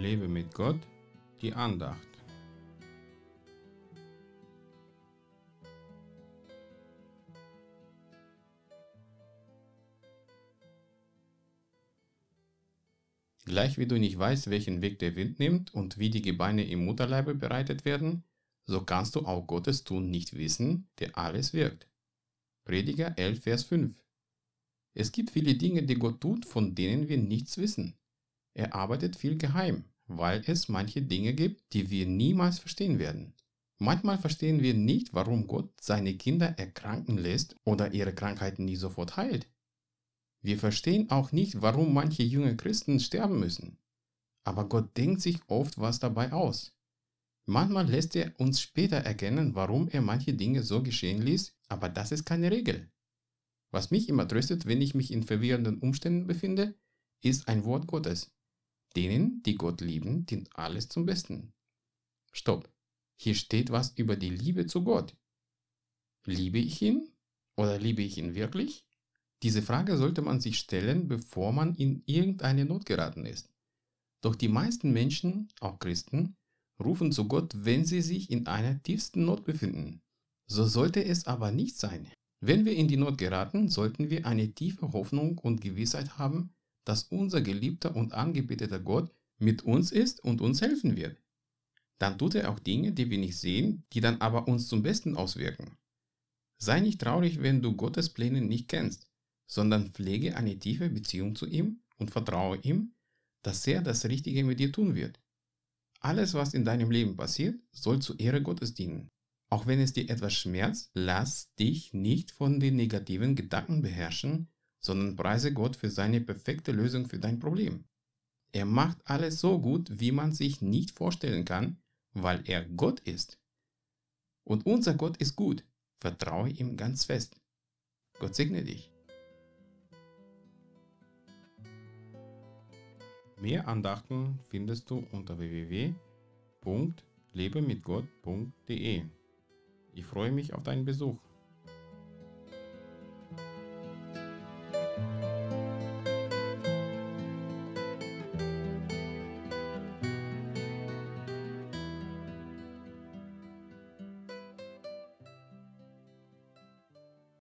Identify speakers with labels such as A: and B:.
A: Lebe mit Gott, die Andacht. Gleich wie du nicht weißt, welchen Weg der Wind nimmt und wie die Gebeine im Mutterleibe bereitet werden, so kannst du auch Gottes Tun nicht wissen, der alles wirkt. Prediger 11, Vers 5. Es gibt viele Dinge, die Gott tut, von denen wir nichts wissen. Er arbeitet viel geheim, weil es manche Dinge gibt, die wir niemals verstehen werden. Manchmal verstehen wir nicht, warum Gott seine Kinder erkranken lässt oder ihre Krankheiten nie sofort heilt. Wir verstehen auch nicht, warum manche junge Christen sterben müssen. Aber Gott denkt sich oft was dabei aus. Manchmal lässt er uns später erkennen, warum er manche Dinge so geschehen ließ, aber das ist keine Regel. Was mich immer tröstet, wenn ich mich in verwirrenden Umständen befinde, ist ein Wort Gottes. Denen, die Gott lieben, dient alles zum Besten. Stopp. Hier steht was über die Liebe zu Gott. Liebe ich ihn? Oder liebe ich ihn wirklich? Diese Frage sollte man sich stellen, bevor man in irgendeine Not geraten ist. Doch die meisten Menschen, auch Christen, rufen zu Gott, wenn sie sich in einer tiefsten Not befinden. So sollte es aber nicht sein. Wenn wir in die Not geraten, sollten wir eine tiefe Hoffnung und Gewissheit haben, dass unser geliebter und angebeteter Gott mit uns ist und uns helfen wird. Dann tut er auch Dinge, die wir nicht sehen, die dann aber uns zum Besten auswirken. Sei nicht traurig, wenn du Gottes Pläne nicht kennst, sondern pflege eine tiefe Beziehung zu ihm und vertraue ihm, dass er das Richtige mit dir tun wird. Alles, was in deinem Leben passiert, soll zur Ehre Gottes dienen. Auch wenn es dir etwas schmerzt, lass dich nicht von den negativen Gedanken beherrschen, sondern preise Gott für seine perfekte Lösung für dein Problem. Er macht alles so gut, wie man sich nicht vorstellen kann, weil er Gott ist. Und unser Gott ist gut. Vertraue ihm ganz fest. Gott segne dich. Mehr Andachten findest du unter www.lebemitgott.de. Ich freue mich auf deinen Besuch.